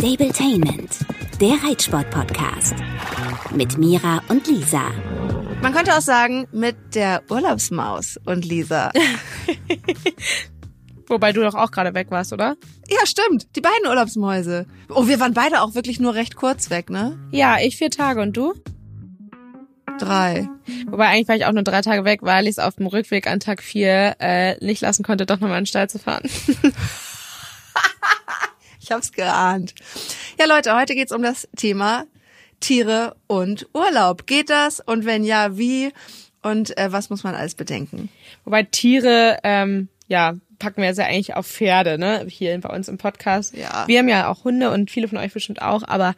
Stabletainment, der Reitsport-Podcast. Mit Mira und Lisa. Man könnte auch sagen, mit der Urlaubsmaus und Lisa. Wobei du doch auch gerade weg warst, oder? Ja, stimmt. Die beiden Urlaubsmäuse. Oh, wir waren beide auch wirklich nur recht kurz weg, ne? Ja, ich vier Tage und du? Drei. Wobei eigentlich war ich auch nur drei Tage weg, weil ich es auf dem Rückweg an Tag vier äh, nicht lassen konnte, doch nochmal in den Stall zu fahren. ich hab's geahnt. Ja, Leute, heute geht's um das Thema Tiere und Urlaub. Geht das? Und wenn ja, wie? Und äh, was muss man alles bedenken? Wobei Tiere, ähm, ja, packen wir jetzt ja eigentlich auf Pferde, ne? Hier bei uns im Podcast. Ja. Wir haben ja auch Hunde und viele von euch bestimmt auch, aber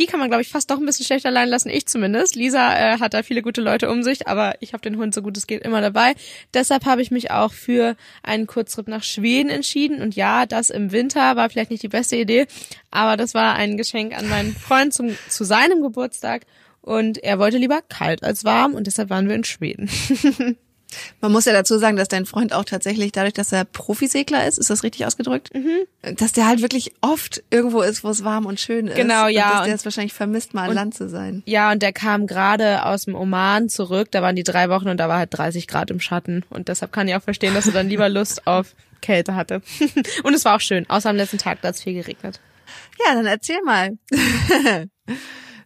die kann man, glaube ich, fast doch ein bisschen schlechter allein lassen. Ich zumindest. Lisa äh, hat da viele gute Leute um sich, aber ich habe den Hund so gut es geht immer dabei. Deshalb habe ich mich auch für einen Kurztrip nach Schweden entschieden. Und ja, das im Winter war vielleicht nicht die beste Idee, aber das war ein Geschenk an meinen Freund zum, zu seinem Geburtstag. Und er wollte lieber kalt als warm und deshalb waren wir in Schweden. Man muss ja dazu sagen, dass dein Freund auch tatsächlich, dadurch, dass er Profisegler ist, ist das richtig ausgedrückt? Mhm. Dass der halt wirklich oft irgendwo ist, wo es warm und schön ist. Genau, ja. Und dass der es wahrscheinlich vermisst, mal an Land zu sein. Ja, und der kam gerade aus dem Oman zurück. Da waren die drei Wochen und da war halt 30 Grad im Schatten. Und deshalb kann ich auch verstehen, dass er dann lieber Lust auf Kälte hatte. und es war auch schön, außer am letzten Tag, da hat es viel geregnet. Ja, dann erzähl mal.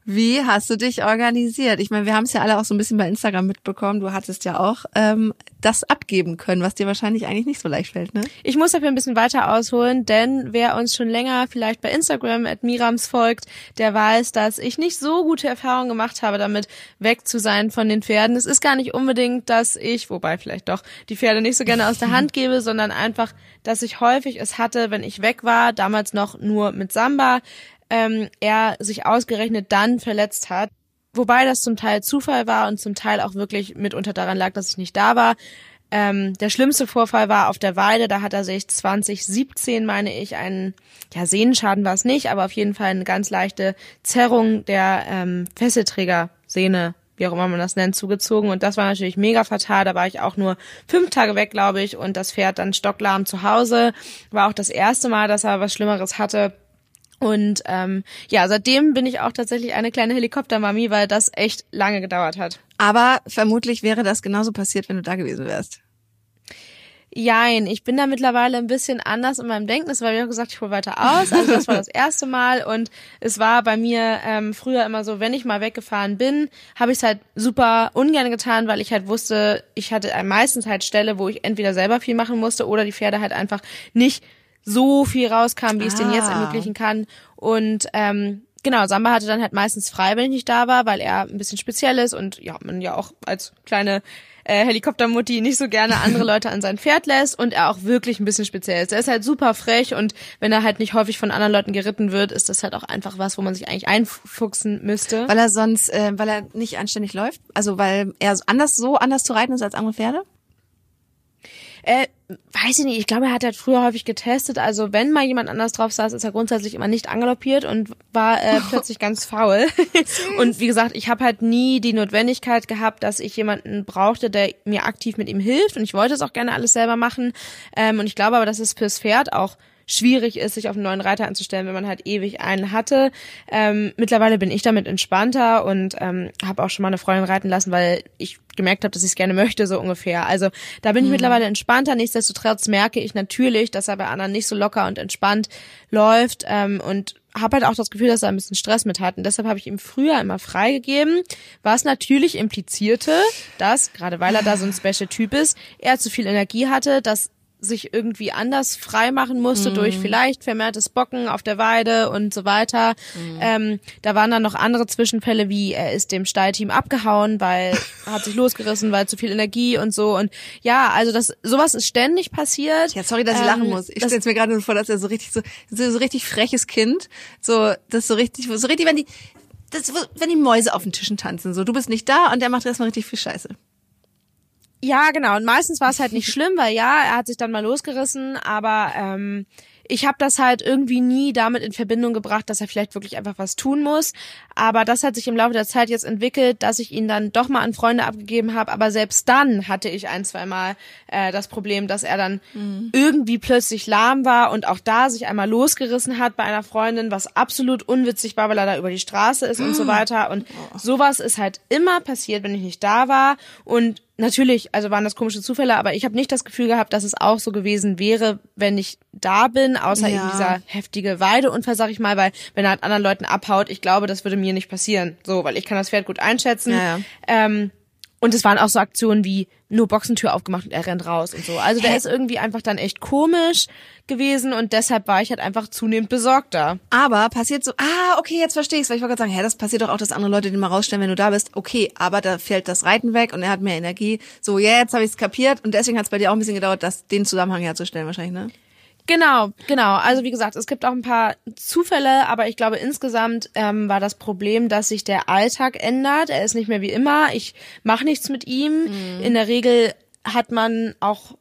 Wie hast du dich organisiert? Ich meine, wir haben es ja alle auch so ein bisschen bei Instagram mitbekommen. Du hattest ja auch ähm, das abgeben können, was dir wahrscheinlich eigentlich nicht so leicht fällt, ne? Ich muss dafür ein bisschen weiter ausholen, denn wer uns schon länger vielleicht bei Instagram at Mirams folgt, der weiß, dass ich nicht so gute Erfahrungen gemacht habe, damit weg zu sein von den Pferden. Es ist gar nicht unbedingt, dass ich, wobei vielleicht doch, die Pferde nicht so gerne aus der Hand gebe, sondern einfach, dass ich häufig es hatte, wenn ich weg war, damals noch nur mit Samba, ähm, er sich ausgerechnet dann verletzt hat. Wobei das zum Teil Zufall war und zum Teil auch wirklich mitunter daran lag, dass ich nicht da war. Ähm, der schlimmste Vorfall war auf der Weide, da hat er sich 2017, meine ich, einen, ja, Sehnenschaden war es nicht, aber auf jeden Fall eine ganz leichte Zerrung der ähm, Fesselträgersehne, wie auch immer man das nennt, zugezogen. Und das war natürlich mega fatal. Da war ich auch nur fünf Tage weg, glaube ich, und das Pferd dann stocklahm zu Hause. War auch das erste Mal, dass er was Schlimmeres hatte. Und ähm, ja, seitdem bin ich auch tatsächlich eine kleine Helikoptermami, weil das echt lange gedauert hat. Aber vermutlich wäre das genauso passiert, wenn du da gewesen wärst. Jein, ich bin da mittlerweile ein bisschen anders in meinem Denken. Das war, wie auch gesagt, ich hole weiter aus. Also das war das erste Mal und es war bei mir ähm, früher immer so, wenn ich mal weggefahren bin, habe ich es halt super ungern getan, weil ich halt wusste, ich hatte meistens halt Stelle, wo ich entweder selber viel machen musste oder die Pferde halt einfach nicht so viel rauskam, wie ich es denen jetzt Ah. ermöglichen kann. Und ähm, genau, Samba hatte dann halt meistens frei, wenn ich nicht da war, weil er ein bisschen speziell ist und ja, man ja auch als kleine äh, Helikoptermutti nicht so gerne andere Leute an sein Pferd lässt und er auch wirklich ein bisschen speziell ist. Er ist halt super frech und wenn er halt nicht häufig von anderen Leuten geritten wird, ist das halt auch einfach was, wo man sich eigentlich einfuchsen müsste. Weil er sonst, äh, weil er nicht anständig läuft? Also weil er anders so anders zu reiten ist als andere Pferde? Äh, weiß ich nicht, ich glaube, er hat halt früher häufig getestet. Also wenn mal jemand anders drauf saß, ist er grundsätzlich immer nicht angaloppiert und war äh, plötzlich ganz faul. und wie gesagt, ich habe halt nie die Notwendigkeit gehabt, dass ich jemanden brauchte, der mir aktiv mit ihm hilft. Und ich wollte es auch gerne alles selber machen. Ähm, und ich glaube aber, dass es fürs Pferd auch schwierig ist, sich auf einen neuen Reiter anzustellen, wenn man halt ewig einen hatte. Ähm, mittlerweile bin ich damit entspannter und ähm, habe auch schon mal eine Freundin reiten lassen, weil ich gemerkt habe, dass ich es gerne möchte, so ungefähr. Also da bin ich mittlerweile entspannter. Nichtsdestotrotz merke ich natürlich, dass er bei anderen nicht so locker und entspannt läuft ähm, und habe halt auch das Gefühl, dass er ein bisschen Stress mit hat. Und deshalb habe ich ihm früher immer freigegeben, was natürlich implizierte, dass, gerade weil er da so ein Special-Typ ist, er zu viel Energie hatte, dass sich irgendwie anders frei machen musste Mhm. durch vielleicht vermehrtes Bocken auf der Weide und so weiter. Mhm. Ähm, da waren dann noch andere Zwischenfälle, wie er ist dem Stallteam abgehauen, weil er hat sich losgerissen, weil zu viel Energie und so. Und ja, also das sowas ist ständig passiert. Ja, sorry, dass ich Ähm, lachen muss. Ich stelle mir gerade so vor, dass er so richtig so, so, so richtig freches Kind, so, das so richtig, so richtig, wenn die, das, wenn die Mäuse auf den Tischen tanzen, so, du bist nicht da und der macht erstmal richtig viel Scheiße. Ja, genau. Und meistens war es halt nicht schlimm, weil ja, er hat sich dann mal losgerissen, aber ähm, ich habe das halt irgendwie nie damit in Verbindung gebracht, dass er vielleicht wirklich einfach was tun muss. Aber das hat sich im Laufe der Zeit jetzt entwickelt, dass ich ihn dann doch mal an Freunde abgegeben habe. Aber selbst dann hatte ich ein, zwei Mal äh, das Problem, dass er dann mhm. irgendwie plötzlich lahm war und auch da sich einmal losgerissen hat bei einer Freundin, was absolut unwitzig war, weil er da über die Straße ist mhm. und so weiter. Und oh. sowas ist halt immer passiert, wenn ich nicht da war. Und natürlich, also waren das komische Zufälle, aber ich habe nicht das Gefühl gehabt, dass es auch so gewesen wäre, wenn ich da bin, außer ja. eben dieser heftige Weideunfall, sag ich mal, weil wenn er halt anderen Leuten abhaut, ich glaube, das würde mir nicht passieren. So, weil ich kann das Pferd gut einschätzen. Ja, ja. Ähm, und es waren auch so Aktionen wie nur Boxentür aufgemacht und er rennt raus und so. Also der ist irgendwie einfach dann echt komisch gewesen und deshalb war ich halt einfach zunehmend besorgter. Aber passiert so, ah, okay, jetzt verstehe ich's, weil ich wollte gerade sagen, hä, das passiert doch auch, dass andere Leute den mal rausstellen, wenn du da bist. Okay, aber da fällt das Reiten weg und er hat mehr Energie. So, ja, jetzt habe ich's kapiert und deswegen hat's bei dir auch ein bisschen gedauert, das den Zusammenhang herzustellen wahrscheinlich, ne? Genau, genau. Also wie gesagt, es gibt auch ein paar Zufälle, aber ich glaube insgesamt ähm, war das Problem, dass sich der Alltag ändert. Er ist nicht mehr wie immer. Ich mache nichts mit ihm. Mhm. In der Regel hat man auch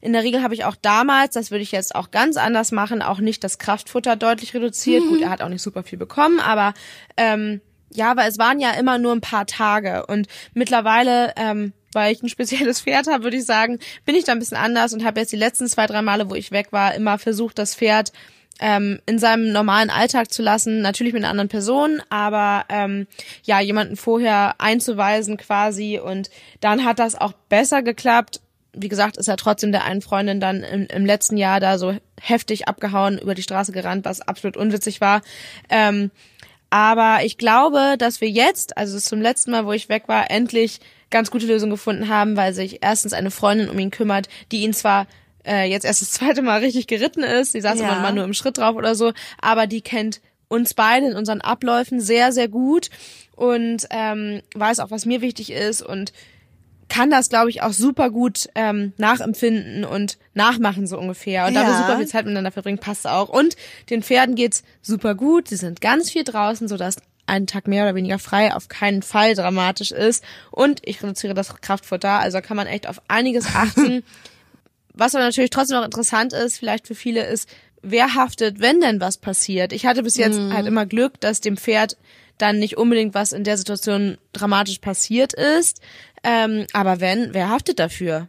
in der Regel habe ich auch damals, das würde ich jetzt auch ganz anders machen, auch nicht das Kraftfutter deutlich reduziert. Mhm. Gut, er hat auch nicht super viel bekommen, aber ähm, ja, weil es waren ja immer nur ein paar Tage und mittlerweile ähm, weil ich ein spezielles Pferd habe, würde ich sagen, bin ich da ein bisschen anders und habe jetzt die letzten zwei, drei Male, wo ich weg war, immer versucht, das Pferd ähm, in seinem normalen Alltag zu lassen, natürlich mit einer anderen Person, aber ähm, ja, jemanden vorher einzuweisen quasi und dann hat das auch besser geklappt. Wie gesagt, ist er trotzdem der einen Freundin dann im, im letzten Jahr da so heftig abgehauen, über die Straße gerannt, was absolut unwitzig war. Ähm, aber ich glaube, dass wir jetzt, also zum letzten Mal, wo ich weg war, endlich ganz gute Lösung gefunden haben, weil sich erstens eine Freundin um ihn kümmert, die ihn zwar äh, jetzt erst das zweite Mal richtig geritten ist, die saß ja. immer mal nur im Schritt drauf oder so, aber die kennt uns beide in unseren Abläufen sehr, sehr gut und ähm, weiß auch, was mir wichtig ist und kann das, glaube ich, auch super gut ähm, nachempfinden und nachmachen so ungefähr. Und ja. da wir super viel Zeit miteinander verbringen, passt auch. Und den Pferden geht's super gut. Sie sind ganz viel draußen, sodass einen Tag mehr oder weniger frei auf keinen Fall dramatisch ist. Und ich reduziere das Kraftfutter, also kann man echt auf einiges achten. was aber natürlich trotzdem noch interessant ist, vielleicht für viele, ist, wer haftet, wenn denn was passiert. Ich hatte bis jetzt mhm. halt immer Glück, dass dem Pferd dann nicht unbedingt was in der Situation dramatisch passiert ist. Ähm, aber wenn, wer haftet dafür?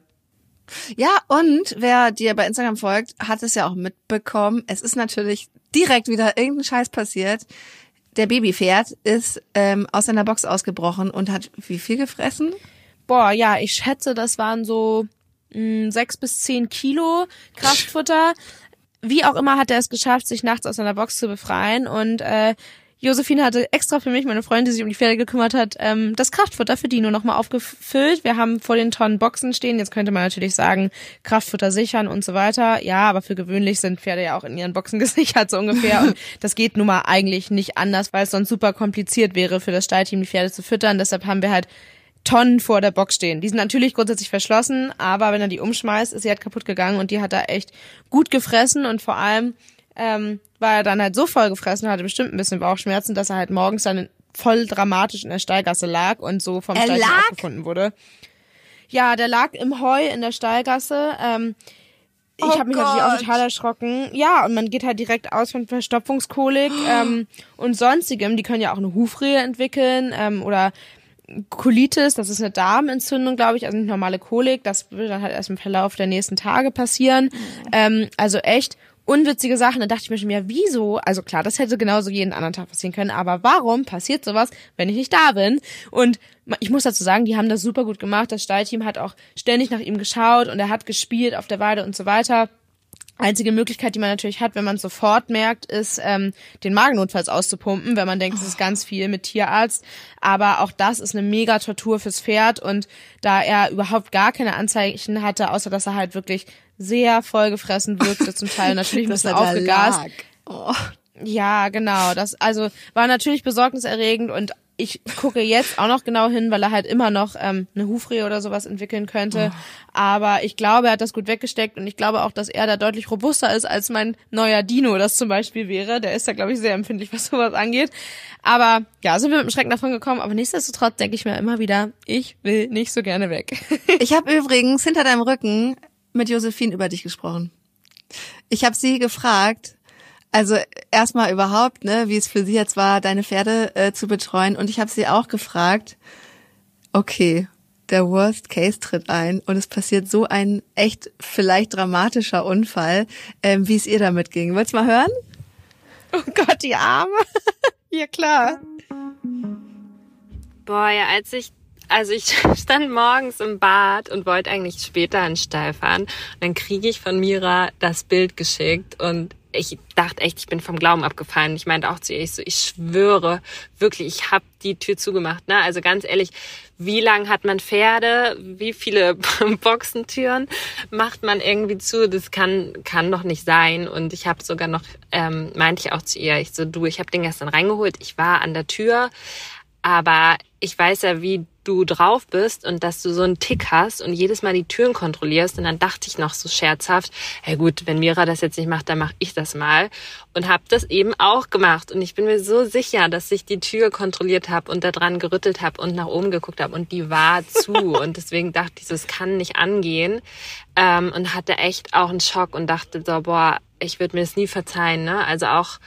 Ja, und wer dir bei Instagram folgt, hat es ja auch mitbekommen. Es ist natürlich direkt wieder irgendein Scheiß passiert der Babypferd ist ähm, aus seiner Box ausgebrochen und hat wie viel gefressen? Boah, ja, ich schätze, das waren so mh, hm, sechs bis zehn Kilo Kraftfutter. Wie auch immer hat er es geschafft, sich nachts aus seiner Box zu befreien und äh, Josephine hatte extra für mich, meine Freundin, die sich um die Pferde gekümmert hat, ähm, das Kraftfutter für Dino nochmal aufgefüllt. Wir haben vor den Tonnen Boxen stehen. Jetzt könnte man natürlich sagen, Kraftfutter sichern und so weiter. Ja, aber für gewöhnlich sind Pferde ja auch in ihren Boxen gesichert, so ungefähr. Und das geht nun mal eigentlich nicht anders, weil es sonst super kompliziert wäre für das Stallteam, die Pferde zu füttern. Deshalb haben wir halt Tonnen vor der Box stehen. Die sind natürlich grundsätzlich verschlossen, aber wenn er die umschmeißt, ist sie halt kaputt gegangen und die hat da echt gut gefressen und vor allem ähm, war er dann halt so voll gefressen, hatte bestimmt ein bisschen Bauchschmerzen, dass er halt morgens dann voll dramatisch in der Stallgasse lag und so vom Stall gefunden wurde. Ja, der lag im Heu in der Stallgasse. Ähm, ich oh habe mich Gott. natürlich auch total erschrocken. Ja, und man geht halt direkt aus von Verstopfungskolik ähm, und sonstigem. Die können ja auch eine Hufrehe entwickeln ähm, oder Colitis, das ist eine Darmentzündung, glaube ich, also eine normale Kolik. Das wird dann halt erst im Verlauf der nächsten Tage passieren. Mhm. Ähm, also echt unwitzige Sachen. Dann dachte ich mir schon, ja, wieso? Also klar, das hätte genauso jeden anderen Tag passieren können, aber warum passiert sowas, wenn ich nicht da bin? Und ich muss dazu sagen, die haben das super gut gemacht. Das Stallteam hat auch ständig nach ihm geschaut und er hat gespielt auf der Weide und so weiter. Einzige Möglichkeit, die man natürlich hat, wenn man sofort merkt, ist, ähm, den Magen notfalls auszupumpen, wenn man denkt, es ist ganz viel mit Tierarzt. Aber auch das ist eine mega Tortur fürs Pferd und da er überhaupt gar keine Anzeichen hatte, außer dass er halt wirklich sehr vollgefressen wirkte, zum Teil natürlich ein bisschen aufgegast. Oh. Ja, genau. Das also war natürlich besorgniserregend und ich gucke jetzt auch noch genau hin, weil er halt immer noch ähm, eine Hufrehe oder sowas entwickeln könnte. Oh. Aber ich glaube, er hat das gut weggesteckt und ich glaube auch, dass er da deutlich robuster ist als mein neuer Dino, das zum Beispiel wäre. Der ist da, glaube ich, sehr empfindlich, was sowas angeht. Aber ja, sind wir mit dem Schrecken davon gekommen. Aber nichtsdestotrotz denke ich mir immer wieder, ich will nicht so gerne weg. ich habe übrigens hinter deinem Rücken mit Josephine über dich gesprochen. Ich habe sie gefragt, also erstmal überhaupt, ne, wie es für sie jetzt war, deine Pferde äh, zu betreuen. Und ich habe sie auch gefragt, okay, der Worst Case tritt ein und es passiert so ein echt vielleicht dramatischer Unfall, ähm, wie es ihr damit ging. Willst du mal hören? Oh Gott, die Arme. ja klar. Boah, ja, als ich also ich stand morgens im Bad und wollte eigentlich später in Stall fahren. Dann kriege ich von Mira das Bild geschickt und ich dachte echt, ich bin vom Glauben abgefallen. Ich meinte auch zu ihr, ich so, ich schwöre wirklich, ich habe die Tür zugemacht. Ne? Also ganz ehrlich, wie lang hat man Pferde? Wie viele Boxentüren macht man irgendwie zu? Das kann kann doch nicht sein. Und ich habe sogar noch, ähm, meinte ich auch zu ihr, ich so, du, ich habe den gestern reingeholt. Ich war an der Tür, aber ich weiß ja, wie du drauf bist und dass du so einen Tick hast und jedes Mal die Türen kontrollierst. Und dann dachte ich noch so scherzhaft, hey gut, wenn Mira das jetzt nicht macht, dann mache ich das mal. Und habe das eben auch gemacht. Und ich bin mir so sicher, dass ich die Tür kontrolliert habe und da dran gerüttelt habe und nach oben geguckt habe und die war zu. und deswegen dachte ich, so, es kann nicht angehen. Ähm, und hatte echt auch einen Schock und dachte so, boah, ich würde mir das nie verzeihen. Ne? Also auch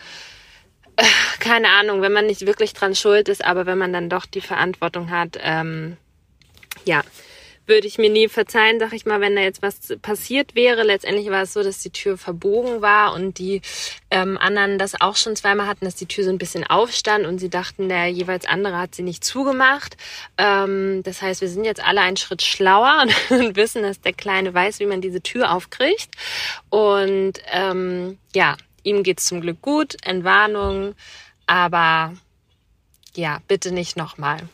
keine Ahnung, wenn man nicht wirklich dran schuld ist, aber wenn man dann doch die Verantwortung hat, ähm, ja, würde ich mir nie verzeihen, sag ich mal, wenn da jetzt was passiert wäre. Letztendlich war es so, dass die Tür verbogen war und die ähm, anderen das auch schon zweimal hatten, dass die Tür so ein bisschen aufstand und sie dachten, der jeweils andere hat sie nicht zugemacht. Ähm, das heißt, wir sind jetzt alle einen Schritt schlauer und wissen, dass der Kleine weiß, wie man diese Tür aufkriegt. Und ähm, ja, Ihm geht's zum Glück gut, Entwarnung, aber ja, bitte nicht nochmal.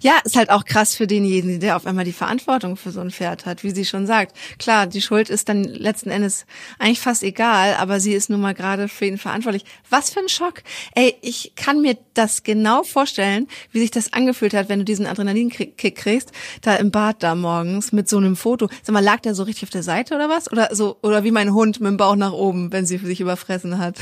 Ja, ist halt auch krass für denjenigen, der auf einmal die Verantwortung für so ein Pferd hat, wie sie schon sagt. Klar, die Schuld ist dann letzten Endes eigentlich fast egal, aber sie ist nun mal gerade für ihn verantwortlich. Was für ein Schock. Ey, ich kann mir das genau vorstellen, wie sich das angefühlt hat, wenn du diesen Adrenalinkick kriegst, da im Bad da morgens mit so einem Foto. Sag mal, lag der so richtig auf der Seite oder was? Oder so, oder wie mein Hund mit dem Bauch nach oben, wenn sie sich überfressen hat?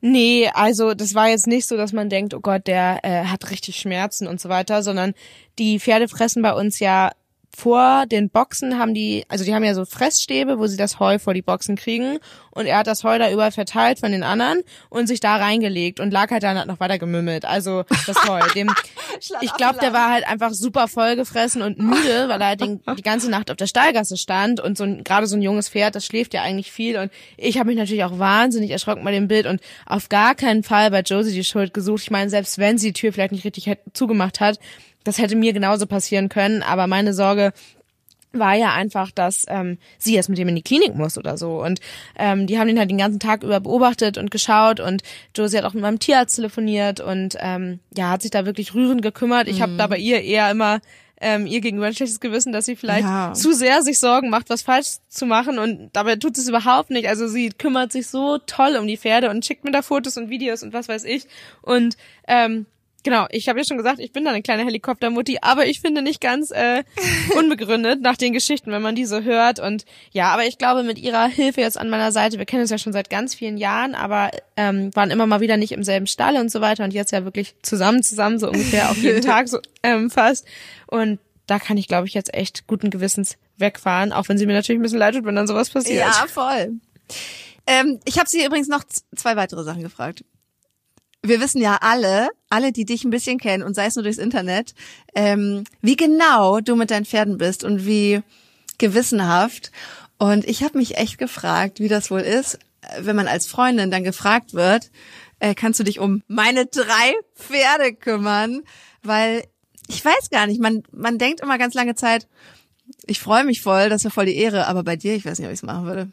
Nee, also das war jetzt nicht so, dass man denkt, oh Gott, der äh, hat richtig Schmerzen und so weiter, sondern die Pferde fressen bei uns ja vor den Boxen haben die, also die haben ja so Fressstäbe, wo sie das Heu vor die Boxen kriegen. Und er hat das Heu da überall verteilt von den anderen und sich da reingelegt und lag halt dann hat noch weiter gemümmelt. Also das Heu. Dem, ich glaube, der war halt einfach super vollgefressen und müde, weil er halt den, die ganze Nacht auf der Stallgasse stand und so gerade so ein junges Pferd, das schläft ja eigentlich viel. Und ich habe mich natürlich auch wahnsinnig erschrocken bei dem Bild und auf gar keinen Fall bei Josie die Schuld gesucht. Ich meine, selbst wenn sie die Tür vielleicht nicht richtig zugemacht hat, das hätte mir genauso passieren können, aber meine Sorge war ja einfach, dass ähm, sie jetzt mit ihm in die Klinik muss oder so. Und ähm, die haben ihn halt den ganzen Tag über beobachtet und geschaut und Josie hat auch mit meinem Tierarzt telefoniert und ähm, ja, hat sich da wirklich rührend gekümmert. Ich mhm. habe da bei ihr eher immer ähm, ihr gegenüber ein schlechtes Gewissen, dass sie vielleicht ja. zu sehr sich Sorgen macht, was falsch zu machen und dabei tut sie es überhaupt nicht. Also sie kümmert sich so toll um die Pferde und schickt mir da Fotos und Videos und was weiß ich. Und ähm, Genau, ich habe ja schon gesagt, ich bin da eine kleine Helikoptermutti, aber ich finde nicht ganz äh, unbegründet nach den Geschichten, wenn man die so hört. Und ja, aber ich glaube, mit ihrer Hilfe jetzt an meiner Seite, wir kennen uns ja schon seit ganz vielen Jahren, aber ähm, waren immer mal wieder nicht im selben Stall und so weiter und jetzt ja wirklich zusammen, zusammen, so ungefähr auch jeden Tag so ähm, fast. Und da kann ich, glaube ich, jetzt echt guten Gewissens wegfahren, auch wenn sie mir natürlich ein bisschen leid tut, wenn dann sowas passiert. Ja, voll. Ähm, ich habe sie übrigens noch zwei weitere Sachen gefragt wir wissen ja alle, alle, die dich ein bisschen kennen und sei es nur durchs Internet, ähm, wie genau du mit deinen Pferden bist und wie gewissenhaft. Und ich habe mich echt gefragt, wie das wohl ist, wenn man als Freundin dann gefragt wird, äh, kannst du dich um meine drei Pferde kümmern? Weil ich weiß gar nicht, man, man denkt immer ganz lange Zeit, ich freue mich voll, das wäre voll die Ehre, aber bei dir, ich weiß nicht, ob ich es machen würde.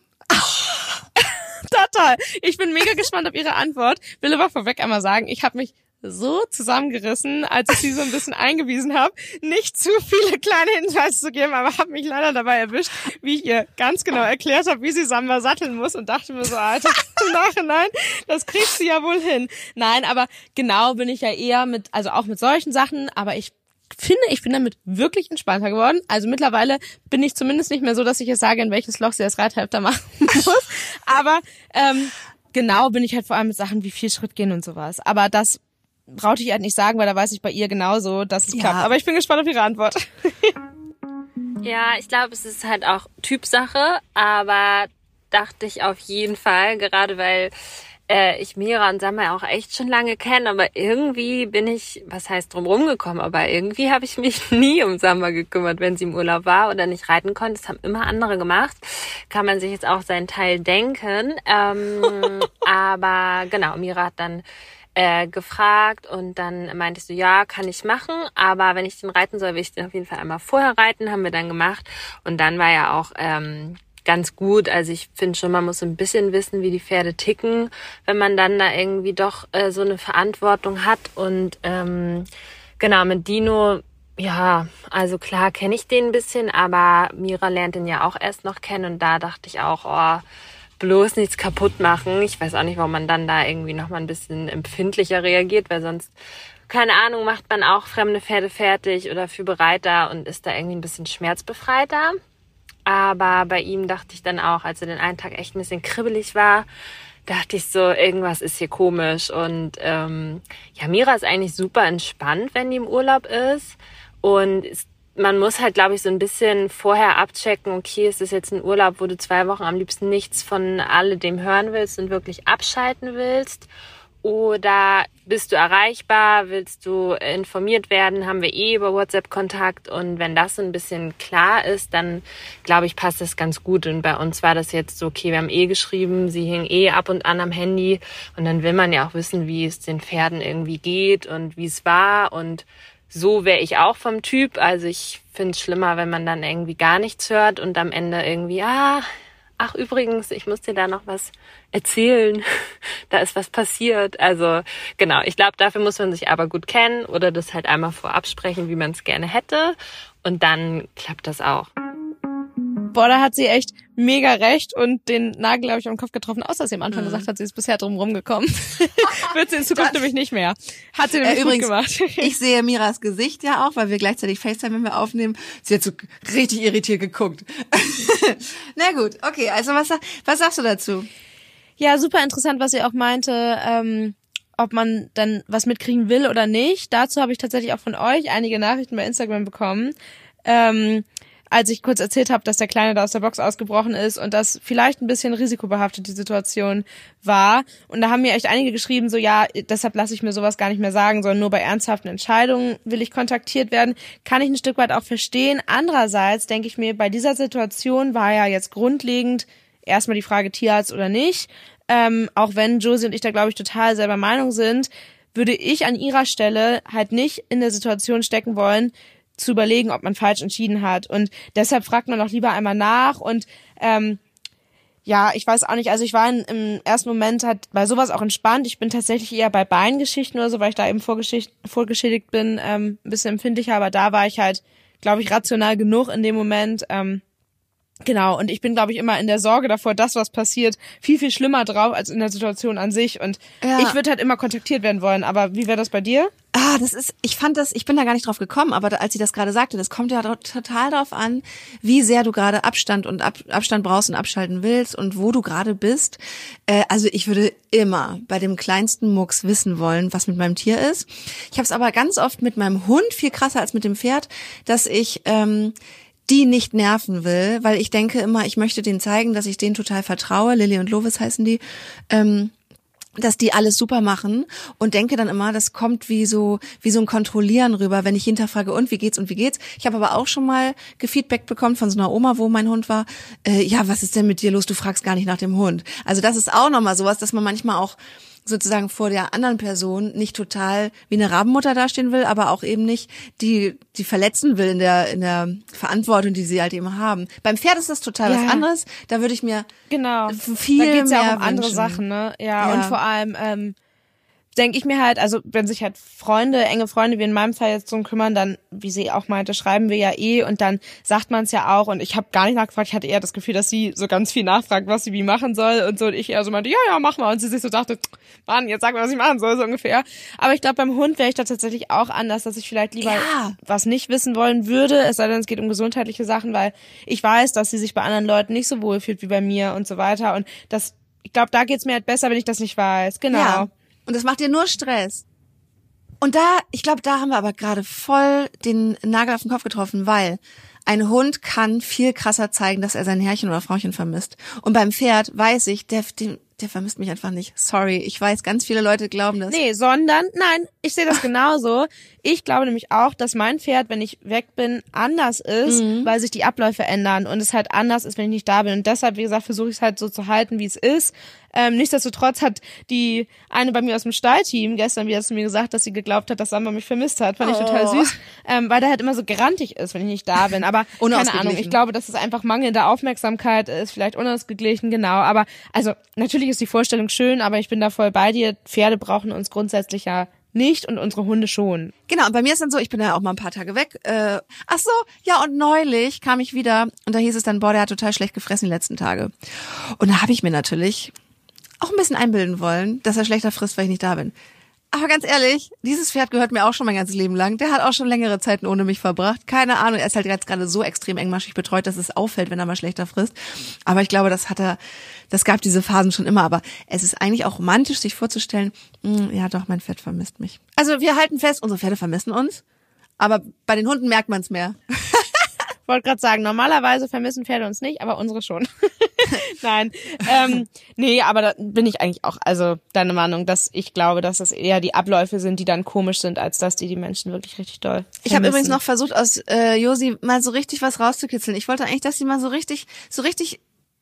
Total. Ich bin mega gespannt auf Ihre Antwort. Will aber vorweg einmal sagen, ich habe mich so zusammengerissen, als ich sie so ein bisschen eingewiesen habe, nicht zu viele kleine Hinweise zu geben, aber habe mich leider dabei erwischt, wie ich ihr ganz genau erklärt habe, wie sie Samba satteln muss und dachte mir so, Alter, im Nachhinein, das kriegt sie ja wohl hin. Nein, aber genau bin ich ja eher mit, also auch mit solchen Sachen, aber ich finde, ich bin damit wirklich entspannter geworden. Also mittlerweile bin ich zumindest nicht mehr so, dass ich jetzt sage, in welches Loch sie das Reithälfter machen muss. Aber ähm, genau bin ich halt vor allem mit Sachen wie viel Schritt gehen und sowas. Aber das brauchte ich halt nicht sagen, weil da weiß ich bei ihr genauso, dass es ja. klappt. Aber ich bin gespannt auf ihre Antwort. Ja, ich glaube, es ist halt auch Typsache, aber dachte ich auf jeden Fall, gerade weil äh, ich Mira und Samba auch echt schon lange kenne, aber irgendwie bin ich, was heißt drumherum gekommen, aber irgendwie habe ich mich nie um Samba gekümmert, wenn sie im Urlaub war oder nicht reiten konnte. Das haben immer andere gemacht. Kann man sich jetzt auch seinen Teil denken. Ähm, aber genau, Mira hat dann äh, gefragt und dann meinte ich so, ja, kann ich machen, aber wenn ich den reiten soll, will ich den auf jeden Fall einmal vorher reiten, haben wir dann gemacht und dann war ja auch ähm, ganz gut. Also ich finde schon, man muss ein bisschen wissen, wie die Pferde ticken, wenn man dann da irgendwie doch äh, so eine Verantwortung hat. Und ähm, genau, mit Dino, ja, also klar kenne ich den ein bisschen, aber Mira lernt ihn ja auch erst noch kennen und da dachte ich auch, oh, bloß nichts kaputt machen. Ich weiß auch nicht, warum man dann da irgendwie nochmal ein bisschen empfindlicher reagiert, weil sonst keine Ahnung, macht man auch fremde Pferde fertig oder für bereiter und ist da irgendwie ein bisschen schmerzbefreiter. Aber bei ihm dachte ich dann auch, als er den einen Tag echt ein bisschen kribbelig war, dachte ich so, irgendwas ist hier komisch. Und ähm, ja, Mira ist eigentlich super entspannt, wenn die im Urlaub ist. Und man muss halt, glaube ich, so ein bisschen vorher abchecken, okay, ist das jetzt ein Urlaub, wo du zwei Wochen am liebsten nichts von alledem hören willst und wirklich abschalten willst? Oder bist du erreichbar? Willst du informiert werden? Haben wir eh über WhatsApp Kontakt? Und wenn das ein bisschen klar ist, dann glaube ich, passt das ganz gut. Und bei uns war das jetzt so, okay, wir haben eh geschrieben, sie hing eh ab und an am Handy. Und dann will man ja auch wissen, wie es den Pferden irgendwie geht und wie es war. Und so wäre ich auch vom Typ. Also ich finde es schlimmer, wenn man dann irgendwie gar nichts hört und am Ende irgendwie, ah, ach übrigens, ich muss dir da noch was erzählen, da ist was passiert. Also genau, ich glaube, dafür muss man sich aber gut kennen oder das halt einmal vorab sprechen, wie man es gerne hätte. Und dann klappt das auch boah, da hat sie echt mega recht und den Nagel habe ich am Kopf getroffen, außer dass sie am Anfang mhm. gesagt hat, sie ist bisher drum rumgekommen. Wird sie in Zukunft nämlich nicht mehr. Hat sie nämlich äh, übrigens, gemacht. ich sehe Miras Gesicht ja auch, weil wir gleichzeitig FaceTime, wenn wir aufnehmen. Sie hat so richtig irritiert geguckt. Na gut, okay, also was, was sagst du dazu? Ja, super interessant, was sie auch meinte. Ähm, ob man dann was mitkriegen will oder nicht. Dazu habe ich tatsächlich auch von euch einige Nachrichten bei Instagram bekommen. Ähm, als ich kurz erzählt habe, dass der Kleine da aus der Box ausgebrochen ist und das vielleicht ein bisschen risikobehaftet die Situation war. Und da haben mir echt einige geschrieben, so ja, deshalb lasse ich mir sowas gar nicht mehr sagen, sondern nur bei ernsthaften Entscheidungen will ich kontaktiert werden. Kann ich ein Stück weit auch verstehen. Andererseits denke ich mir, bei dieser Situation war ja jetzt grundlegend erstmal die Frage Tierarzt oder nicht. Ähm, auch wenn Josie und ich da, glaube ich, total selber Meinung sind, würde ich an ihrer Stelle halt nicht in der Situation stecken wollen, zu überlegen, ob man falsch entschieden hat. Und deshalb fragt man doch lieber einmal nach und ähm, ja, ich weiß auch nicht, also ich war in, im ersten Moment halt bei sowas auch entspannt. Ich bin tatsächlich eher bei Beingeschichten oder so, weil ich da eben vorgeschädigt bin, ähm, ein bisschen empfindlicher, aber da war ich halt, glaube ich, rational genug in dem Moment. Ähm, Genau, und ich bin, glaube ich, immer in der Sorge davor, dass was passiert, viel, viel schlimmer drauf als in der Situation an sich. Und ja. ich würde halt immer kontaktiert werden wollen. Aber wie wäre das bei dir? Ah, das ist, ich fand das, ich bin da gar nicht drauf gekommen, aber als sie das gerade sagte, das kommt ja total darauf an, wie sehr du gerade Abstand und Ab, Abstand brauchst und abschalten willst und wo du gerade bist. Äh, also ich würde immer bei dem kleinsten Mucks wissen wollen, was mit meinem Tier ist. Ich habe es aber ganz oft mit meinem Hund viel krasser als mit dem Pferd, dass ich ähm, die nicht nerven will, weil ich denke immer, ich möchte denen zeigen, dass ich denen total vertraue. Lilly und Lovis heißen die. Ähm, dass die alles super machen und denke dann immer, das kommt wie so wie so ein Kontrollieren rüber, wenn ich hinterfrage und wie geht's und wie geht's. Ich habe aber auch schon mal Gefeedback bekommen von so einer Oma, wo mein Hund war. Äh, ja, was ist denn mit dir los? Du fragst gar nicht nach dem Hund. Also das ist auch nochmal sowas, dass man manchmal auch sozusagen vor der anderen Person nicht total wie eine Rabenmutter dastehen will, aber auch eben nicht die die verletzen will in der in der Verantwortung, die sie halt eben haben. Beim Pferd ist das total ja. was anderes. Da würde ich mir genau viel da geht's mehr ja auch um andere Sachen, ne? Ja, ja, und vor allem ähm, denke ich mir halt, also wenn sich halt Freunde, enge Freunde wie in meinem Fall jetzt drum kümmern, dann, wie sie auch meinte, schreiben wir ja eh und dann sagt man es ja auch und ich habe gar nicht nachgefragt, ich hatte eher das Gefühl, dass sie so ganz viel nachfragt, was sie wie machen soll und so und ich eher so meinte, ja, ja, mach mal und sie sich so dachte, Mann, jetzt sag mal, was ich machen soll, so ungefähr. Aber ich glaube, beim Hund wäre ich da tatsächlich auch anders, dass ich vielleicht lieber ja. was nicht wissen wollen würde, es sei denn, es geht um gesundheitliche Sachen, weil ich weiß, dass sie sich bei anderen Leuten nicht so wohl fühlt wie bei mir und so weiter und das ich glaube, da geht's mir halt besser, wenn ich das nicht weiß. Genau. Ja. Und das macht dir nur Stress. Und da, ich glaube, da haben wir aber gerade voll den Nagel auf den Kopf getroffen, weil ein Hund kann viel krasser zeigen, dass er sein Herrchen oder Frauchen vermisst. Und beim Pferd weiß ich, der, der, der vermisst mich einfach nicht. Sorry, ich weiß, ganz viele Leute glauben das. Nee, sondern, nein, ich sehe das genauso. Ich glaube nämlich auch, dass mein Pferd, wenn ich weg bin, anders ist, Mhm. weil sich die Abläufe ändern und es halt anders ist, wenn ich nicht da bin. Und deshalb, wie gesagt, versuche ich es halt so zu halten, wie es ist. Ähm, nichtsdestotrotz hat die eine bei mir aus dem Stallteam gestern wieder zu mir gesagt, dass sie geglaubt hat, dass Samba mich vermisst hat. Fand ich total Oh. süß, ähm, weil der halt immer so grantig ist, wenn ich nicht da bin. Aber keine. Ahnung, ich glaube, dass es einfach mangelnde Aufmerksamkeit ist, vielleicht unausgeglichen, genau. Aber also natürlich ist die Vorstellung schön, aber ich bin da voll bei dir. Pferde brauchen uns grundsätzlich ja nicht und unsere Hunde schon. Genau, und bei mir ist dann so, ich bin ja auch mal ein paar Tage weg. Äh, ach so, ja, und neulich kam ich wieder und da hieß es dann, boah, der hat total schlecht gefressen die letzten Tage. Und da habe ich mir natürlich auch ein bisschen einbilden wollen, dass er schlechter frisst, weil ich nicht da bin. Aber ganz ehrlich, dieses Pferd gehört mir auch schon mein ganzes Leben lang. Der hat auch schon längere Zeiten ohne mich verbracht. Keine Ahnung, er ist halt jetzt gerade so extrem engmaschig betreut, dass es auffällt, wenn er mal schlechter frisst. Aber ich glaube, das hat er, das gab diese Phasen schon immer. Aber es ist eigentlich auch romantisch, sich vorzustellen, "Hm, ja doch, mein Pferd vermisst mich. Also wir halten fest, unsere Pferde vermissen uns. Aber bei den Hunden merkt man es mehr. Ich wollte gerade sagen, normalerweise vermissen Pferde uns nicht, aber unsere schon. Nein. Ähm, nee, aber da bin ich eigentlich auch, also deine Meinung, dass ich glaube, dass es eher die Abläufe sind, die dann komisch sind, als dass die die Menschen wirklich richtig doll Ich habe vermissen. übrigens noch versucht, aus äh, Josi mal so richtig was rauszukitzeln. Ich wollte eigentlich, dass sie mal so richtig, so richtig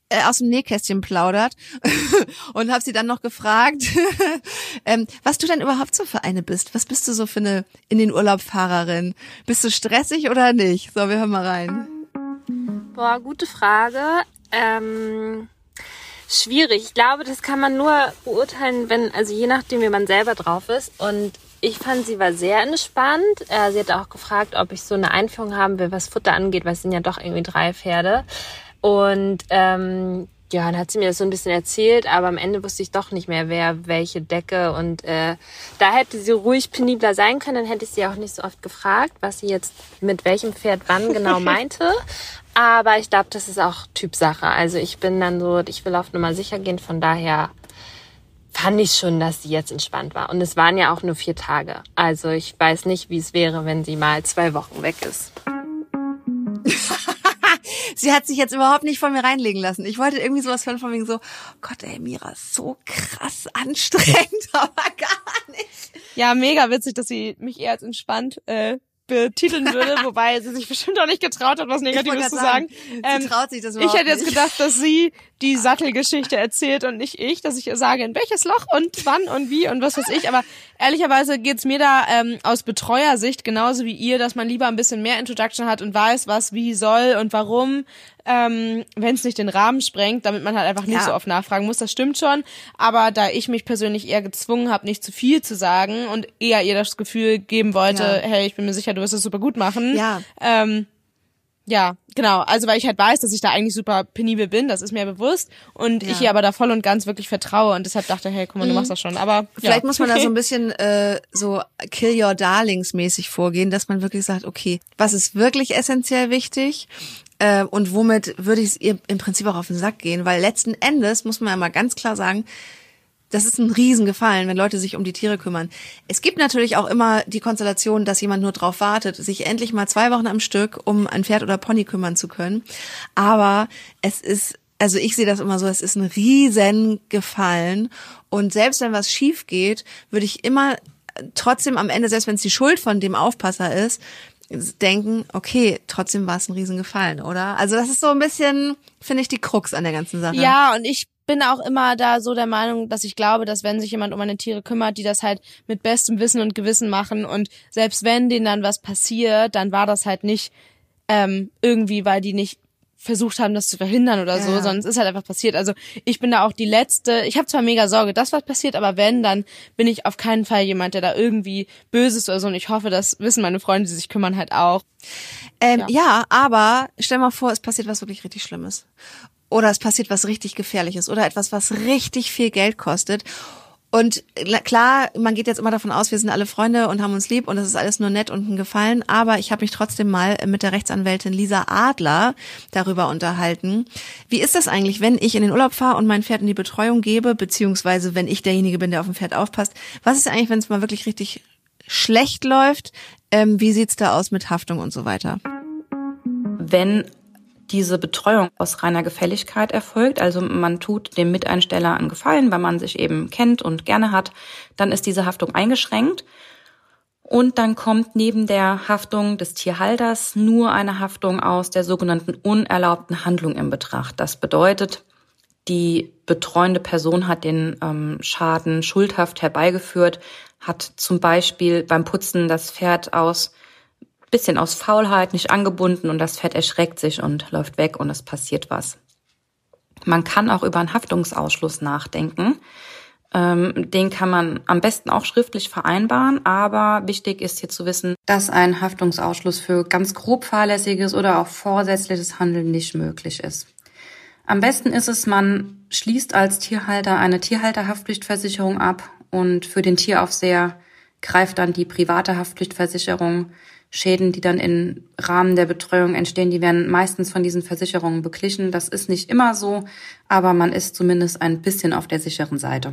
äh, aus dem Nähkästchen plaudert und habe sie dann noch gefragt, ähm, was du denn überhaupt so für eine bist. Was bist du so für eine in den Urlaub Fahrerin? Bist du stressig oder nicht? So, wir hören mal rein. Boah, gute Frage. Ähm, schwierig. Ich glaube, das kann man nur beurteilen, wenn, also je nachdem, wie man selber drauf ist. Und ich fand, sie war sehr entspannt. Äh, sie hat auch gefragt, ob ich so eine Einführung haben will, was Futter angeht, weil es sind ja doch irgendwie drei Pferde. Und ähm, ja, dann hat sie mir das so ein bisschen erzählt, aber am Ende wusste ich doch nicht mehr, wer welche Decke. Und äh, da hätte sie ruhig penibler sein können, dann hätte ich sie auch nicht so oft gefragt, was sie jetzt mit welchem Pferd wann genau meinte. Aber ich glaube, das ist auch Typsache. Also ich bin dann so, ich will auf Nummer sicher gehen, von daher fand ich schon, dass sie jetzt entspannt war. Und es waren ja auch nur vier Tage. Also ich weiß nicht, wie es wäre, wenn sie mal zwei Wochen weg ist. Sie hat sich jetzt überhaupt nicht von mir reinlegen lassen. Ich wollte irgendwie sowas hören von wegen so, Gott ey, Mira, so krass anstrengend, aber gar nicht. Ja, mega witzig, dass sie mich eher als entspannt äh, betiteln würde, wobei sie sich bestimmt auch nicht getraut hat, was Ich Negatives zu sagen. sagen, sie traut sich das ich überhaupt hätte jetzt nicht. gedacht, dass sie die Sattelgeschichte erzählt und nicht ich, dass ich ihr sage, in welches Loch und wann und wie und was weiß ich. Aber ehrlicherweise geht's mir da ähm, aus Betreuersicht genauso wie ihr, dass man lieber ein bisschen mehr Introduction hat und weiß, was wie soll und warum, ähm, wenn es nicht den Rahmen sprengt, damit man halt einfach nicht Ja. so oft nachfragen muss. Das stimmt schon. Aber da ich mich persönlich eher gezwungen habe, nicht zu viel zu sagen und eher ihr das Gefühl geben wollte, Ja. hey, ich bin mir sicher, du wirst es super gut machen. Ja. Ähm, ja, genau. Also weil ich halt weiß, dass ich da eigentlich super penibel bin, das ist mir bewusst. Und ich ihr aber da voll und ganz wirklich vertraue und deshalb dachte, hey, guck mal, du machst das schon. Aber Mhm. Vielleicht ja. muss man da so ein bisschen äh, so Kill Your Darlings mäßig vorgehen, dass man wirklich sagt, okay, was ist wirklich essentiell wichtig äh, und womit würde ich es ihr im Prinzip auch auf den Sack gehen, weil letzten Endes muss man ja mal ganz klar sagen, das ist ein Riesengefallen, wenn Leute sich um die Tiere kümmern. Es gibt natürlich auch immer die Konstellation, dass jemand nur drauf wartet, sich endlich mal zwei Wochen am Stück um ein Pferd oder Pony kümmern zu können. Aber es ist, also ich sehe das immer so, es ist ein Riesengefallen. Und selbst wenn was schief geht, würde ich immer trotzdem am Ende, selbst wenn es die Schuld von dem Aufpasser ist, denken, okay, trotzdem war es ein Riesengefallen, oder? Also das ist so ein bisschen, finde ich, die Krux an der ganzen Sache. Ja, und ich bin auch immer da so der Meinung, dass ich glaube, dass wenn sich jemand um meine Tiere kümmert, die das halt mit bestem Wissen und Gewissen machen und selbst wenn denen dann was passiert, dann war das halt nicht ähm, irgendwie, weil die nicht versucht haben, das zu verhindern oder so, Ja. sondern es ist halt einfach passiert. Also ich bin da auch die letzte. Ich habe zwar mega Sorge, dass was passiert, aber wenn, dann bin ich auf keinen Fall jemand, der da irgendwie böse ist oder so. Und ich hoffe, das wissen meine Freunde, die sich kümmern, halt auch. Ähm, ja. Ja. aber stell mal vor, es passiert was wirklich richtig Schlimmes. Oder es passiert was richtig Gefährliches oder etwas, was richtig viel Geld kostet. Und kla- klar, man geht jetzt immer davon aus, wir sind alle Freunde und haben uns lieb und das ist alles nur nett und ein Gefallen. Aber ich habe mich trotzdem mal mit der Rechtsanwältin Lisa Adler darüber unterhalten. Wie ist das eigentlich, wenn ich in den Urlaub fahre und mein Pferd in die Betreuung gebe, beziehungsweise wenn ich derjenige bin, der auf dem Pferd aufpasst? Was ist eigentlich, wenn es mal wirklich richtig schlecht läuft? Ähm, wie sieht's da aus mit Haftung und so weiter? wenn diese Betreuung aus reiner Gefälligkeit erfolgt, also man tut dem Miteinsteller einen Gefallen, weil man sich eben kennt und gerne hat, dann ist diese Haftung eingeschränkt. Und dann kommt neben der Haftung des Tierhalters nur eine Haftung aus der sogenannten unerlaubten Handlung in Betracht. Das bedeutet, die betreuende Person hat den ähm, Schaden schuldhaft herbeigeführt, hat zum Beispiel beim Putzen das Pferd aus bisschen aus Faulheit nicht angebunden und das Pferd erschreckt sich und läuft weg und es passiert was. Man kann auch über einen Haftungsausschluss nachdenken. Ähm, den kann man am besten auch schriftlich vereinbaren, aber wichtig ist hier zu wissen, dass ein Haftungsausschluss für ganz grob fahrlässiges oder auch vorsätzliches Handeln nicht möglich ist. Am besten ist es, man schließt als Tierhalter eine Tierhalterhaftpflichtversicherung ab und für den Tieraufseher greift dann die private Haftpflichtversicherung. Schäden, die dann im Rahmen der Betreuung entstehen, die werden meistens von diesen Versicherungen beglichen. Das ist nicht immer so, aber man ist zumindest ein bisschen auf der sicheren Seite.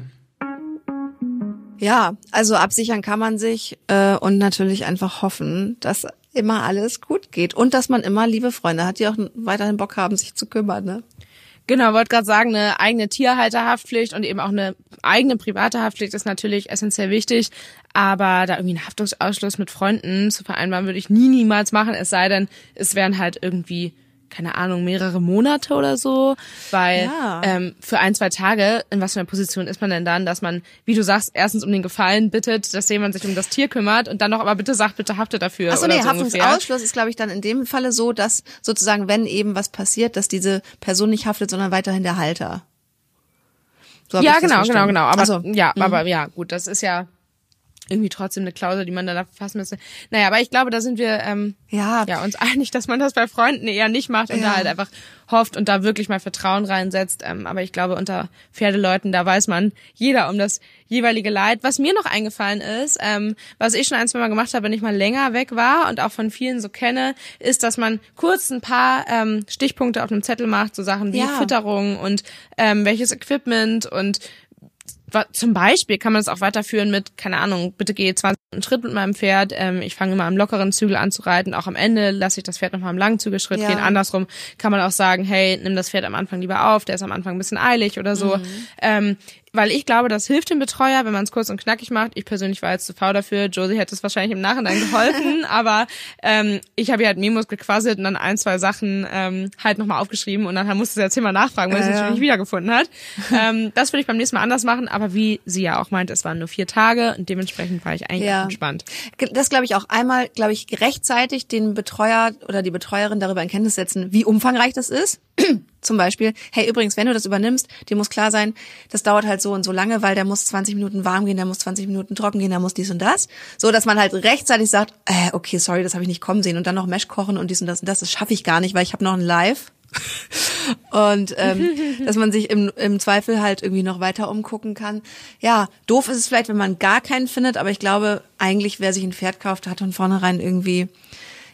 Ja, also absichern kann man sich äh, und natürlich einfach hoffen, dass immer alles gut geht und dass man immer liebe Freunde hat, die auch weiterhin Bock haben, sich zu kümmern. Ne? Genau, wollte gerade sagen, eine eigene Tierhalterhaftpflicht und eben auch eine eigene private Haftpflicht ist natürlich essentiell wichtig. Aber da irgendwie einen Haftungsausschluss mit Freunden zu vereinbaren, würde ich nie, niemals machen. Es sei denn, es wären halt irgendwie keine Ahnung, mehrere Monate oder so, weil ja. ähm, für ein, zwei Tage, in was für einer Position ist man denn dann, dass man, wie du sagst, erstens um den Gefallen bittet, dass jemand sich um das Tier kümmert und dann noch aber bitte sagt, bitte haftet dafür. Achso, nee, so Haftungsausschluss ist, glaube ich, dann in dem Falle so, dass sozusagen, wenn eben was passiert, dass diese Person nicht haftet, sondern weiterhin der Halter. So ja, genau, genau, genau. Aber so. ja, mhm. aber ja, gut, das ist ja irgendwie trotzdem eine Klausel, die man da verfassen müsste. Naja, aber ich glaube, da sind wir ähm, ja. ja uns einig, dass man das bei Freunden eher nicht macht und ja. da halt einfach hofft und da wirklich mal Vertrauen reinsetzt. Ähm, aber ich glaube, unter Pferdeleuten, da weiß man jeder um das jeweilige Leid. Was mir noch eingefallen ist, ähm, was ich schon ein, zwei Mal gemacht habe, wenn ich mal länger weg war und auch von vielen so kenne, ist, dass man kurz ein paar ähm, Stichpunkte auf einem Zettel macht, so Sachen wie ja. Fütterung und ähm, welches Equipment und zum Beispiel kann man es auch weiterführen mit, keine Ahnung, bitte gehe 20 Schritt mit meinem Pferd, ähm, ich fange immer am lockeren Zügel an zu reiten, auch am Ende lasse ich das Pferd nochmal am langen Zügelschritt ja. gehen. Andersrum kann man auch sagen, hey, nimm das Pferd am Anfang lieber auf, der ist am Anfang ein bisschen eilig oder so. Mhm. Ähm, weil ich glaube, das hilft dem Betreuer, wenn man es kurz und knackig macht. Ich persönlich war jetzt zu faul dafür. Josie hätte es wahrscheinlich im Nachhinein geholfen, aber ähm, ich habe ja halt Memos gequasselt und dann ein, zwei Sachen ähm, halt nochmal aufgeschrieben und dann musste sie jetzt immer nachfragen, weil sie es natürlich nicht wiedergefunden hat. ähm, das würde ich beim nächsten Mal anders machen, aber wie sie ja auch meint, es waren nur vier Tage und dementsprechend war ich eigentlich ja. entspannt. Das glaube ich auch einmal, glaube ich, rechtzeitig den Betreuer oder die Betreuerin darüber in Kenntnis setzen, wie umfangreich das ist zum Beispiel, hey, übrigens, wenn du das übernimmst, dir muss klar sein, das dauert halt so und so lange, weil der muss 20 Minuten warm gehen, der muss 20 Minuten trocken gehen, der muss dies und das. So, dass man halt rechtzeitig sagt, äh, okay, sorry, das habe ich nicht kommen sehen und dann noch Mesh kochen und dies und das und das, das schaffe ich gar nicht, weil ich habe noch ein Live. und ähm, dass man sich im, im Zweifel halt irgendwie noch weiter umgucken kann. Ja, doof ist es vielleicht, wenn man gar keinen findet, aber ich glaube, eigentlich, wer sich ein Pferd kauft, hat von vornherein irgendwie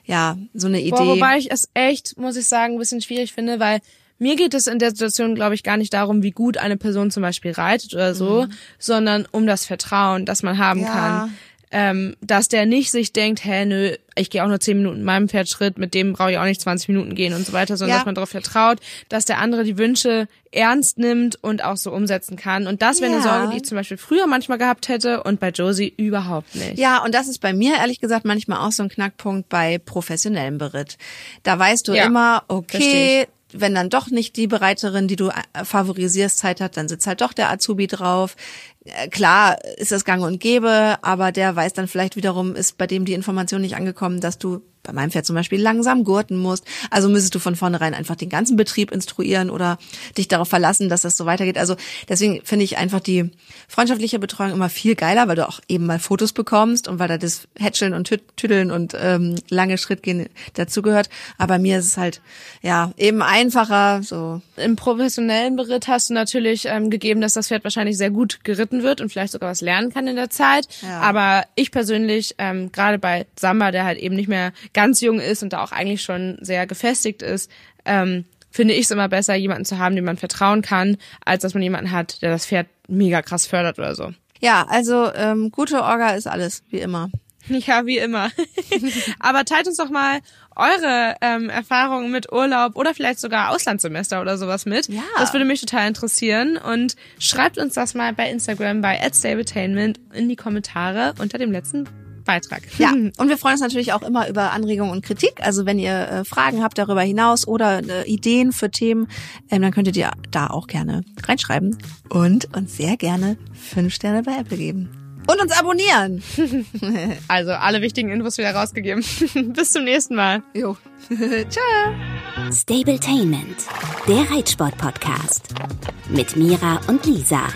ja, so eine Idee. Boah, wobei ich es echt, muss ich sagen, ein bisschen schwierig finde, weil mir geht es in der Situation, glaube ich, gar nicht darum, wie gut eine Person zum Beispiel reitet oder so, mhm. sondern um das Vertrauen, das man haben ja. kann. Ähm, dass der nicht sich denkt, hä, nö, ich gehe auch nur zehn Minuten meinem Pferd Schritt, mit dem brauche ich auch nicht 20 Minuten gehen und so weiter, sondern ja. dass man darauf vertraut, dass der andere die Wünsche ernst nimmt und auch so umsetzen kann. Und das wäre ja. eine Sorge, die ich zum Beispiel früher manchmal gehabt hätte und bei Josie überhaupt nicht. Ja, und das ist bei mir ehrlich gesagt manchmal auch so ein Knackpunkt bei professionellem Beritt. Da weißt du ja. immer, okay, wenn dann doch nicht die Bereiterin, die du äh, favorisierst, Zeit hat, dann sitzt halt doch der Azubi drauf. Äh, klar ist das gang und gäbe, aber der weiß dann vielleicht wiederum, ist bei dem die Information nicht angekommen, dass du bei meinem Pferd zum Beispiel langsam gurten musst. Also müsstest du von vornherein einfach den ganzen Betrieb instruieren oder dich darauf verlassen, dass das so weitergeht. Also deswegen finde ich einfach die freundschaftliche Betreuung immer viel geiler, weil du auch eben mal Fotos bekommst und weil da das Hätscheln und Tüddeln und ähm, lange Schrittgehen dazugehört. Aber bei mir ist es halt ja eben einfacher. So im professionellen Beritt hast du natürlich ähm, gegeben, dass das Pferd wahrscheinlich sehr gut geritten wird und vielleicht sogar was lernen kann in der Zeit. Ja. Aber ich persönlich ähm, gerade bei Samba, der halt eben nicht mehr ganz jung ist und da auch eigentlich schon sehr gefestigt ist, ähm, finde ich es immer besser, jemanden zu haben, dem man vertrauen kann, als dass man jemanden hat, der das Pferd mega krass fördert oder so. Ja, also ähm, gute Orga ist alles, wie immer. Ja, wie immer. Aber teilt uns doch mal eure ähm, Erfahrungen mit Urlaub oder vielleicht sogar Auslandssemester oder sowas mit. Ja. Das würde mich total interessieren. Und schreibt uns das mal bei Instagram bei @stabletainment in die Kommentare unter dem letzten Beitrag. Ja, und wir freuen uns natürlich auch immer über Anregungen und Kritik. Also wenn ihr äh, Fragen habt darüber hinaus oder äh, Ideen für Themen, ähm, dann könntet ihr da auch gerne reinschreiben und uns sehr gerne fünf Sterne bei Apple geben. Und uns abonnieren. Also alle wichtigen Infos wieder rausgegeben. Bis zum nächsten Mal. Jo. Ciao. Stabletainment, der Reitsport-Podcast. Mit Mira und Lisa.